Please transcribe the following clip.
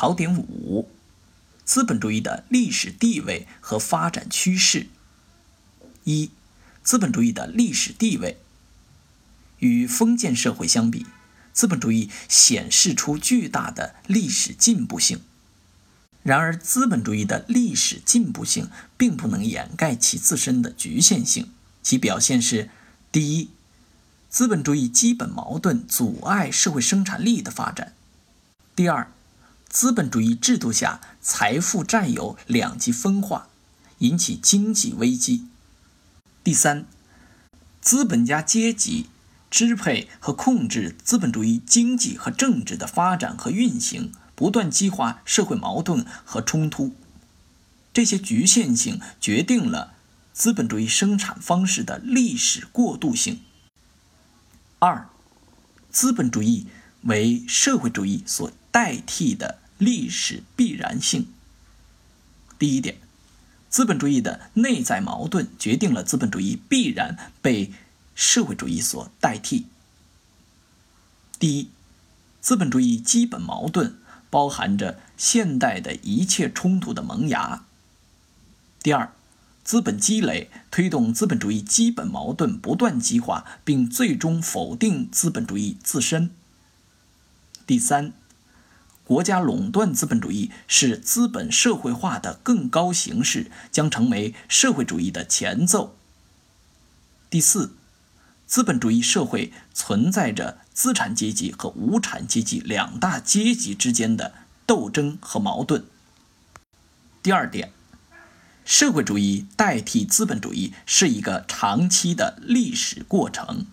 考点五：资本主义的历史地位和发展趋势。一、资本主义的历史地位。与封建社会相比，资本主义显示出巨大的历史进步性。然而，资本主义的历史进步性并不能掩盖其自身的局限性。其表现是：第一，资本主义基本矛盾阻碍社会生产力的发展；第二，资本主义制度下财富占有两极分化，引起经济危机；第三，资本家阶级支配和控制资本主义经济和政治的发展和运行，不断激化社会矛盾和冲突。这些局限性决定了资本主义生产方式的历史过渡性。二，资本主义为社会主义所代替的历史必然性。第一点，资本主义的内在矛盾决定了资本主义必然被社会主义所代替。第一，资本主义基本矛盾包含着现代的一切冲突的萌芽。第二。资本积累推动资本主义基本矛盾不断激化，并最终否定资本主义自身。第三，国家垄断资本主义是资本社会化的更高形式，将成为社会主义的前奏。第四，资本主义社会存在着资产阶级和无产阶级两大阶级之间的斗争和矛盾。第二点。社会主义代替资本主义是一个长期的历史过程。